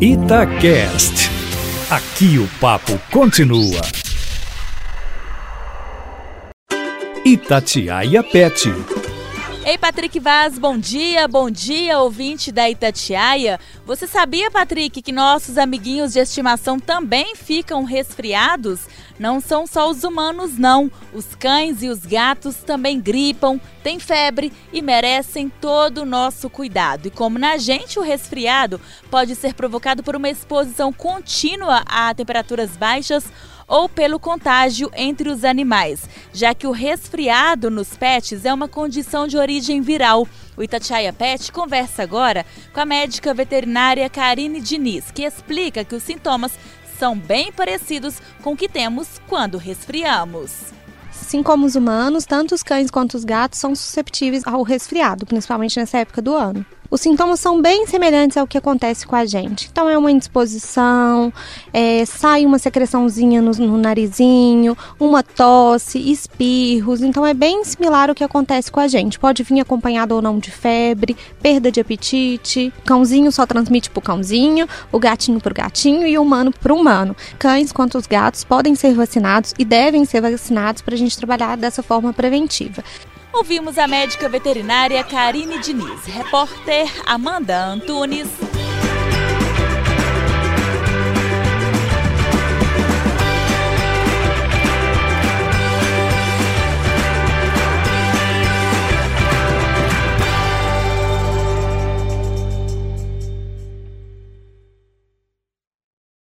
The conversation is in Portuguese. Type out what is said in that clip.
Itacast. Aqui o papo continua. Itatiaia Pet. Ei, Patrick Vaz, bom dia, bom dia, ouvinte da Itatiaia. Você sabia, Patrick, que nossos amiguinhos de estimação também ficam resfriados? Não são só os humanos, não. Os cães e os gatos também gripam, têm febre e merecem todo o nosso cuidado. E como na gente, o resfriado pode ser provocado por uma exposição contínua a temperaturas baixas ou pelo contágio entre os animais, já que o resfriado nos pets é uma condição de origem viral. O Itatiaia Pet conversa agora com a médica veterinária Karine Diniz, que explica que os sintomas são bem parecidos com o que temos quando resfriamos. Assim como os humanos, tanto os cães quanto os gatos são susceptíveis ao resfriado, principalmente nessa época do ano. Os sintomas são bem semelhantes ao que acontece com a gente. Então, é uma indisposição, é, sai uma secreçãozinha no, no, narizinho, uma tosse, espirros. Então, é bem similar ao que acontece com a gente. Pode vir acompanhado ou não de febre, perda de apetite. Cãozinho só transmite para o cãozinho, o gatinho para o gatinho e o humano para o humano. Cães quanto os gatos podem ser vacinados e devem ser vacinados para a gente trabalhar dessa forma preventiva. Ouvimos a médica veterinária Karine Diniz, repórter Amanda Antunes.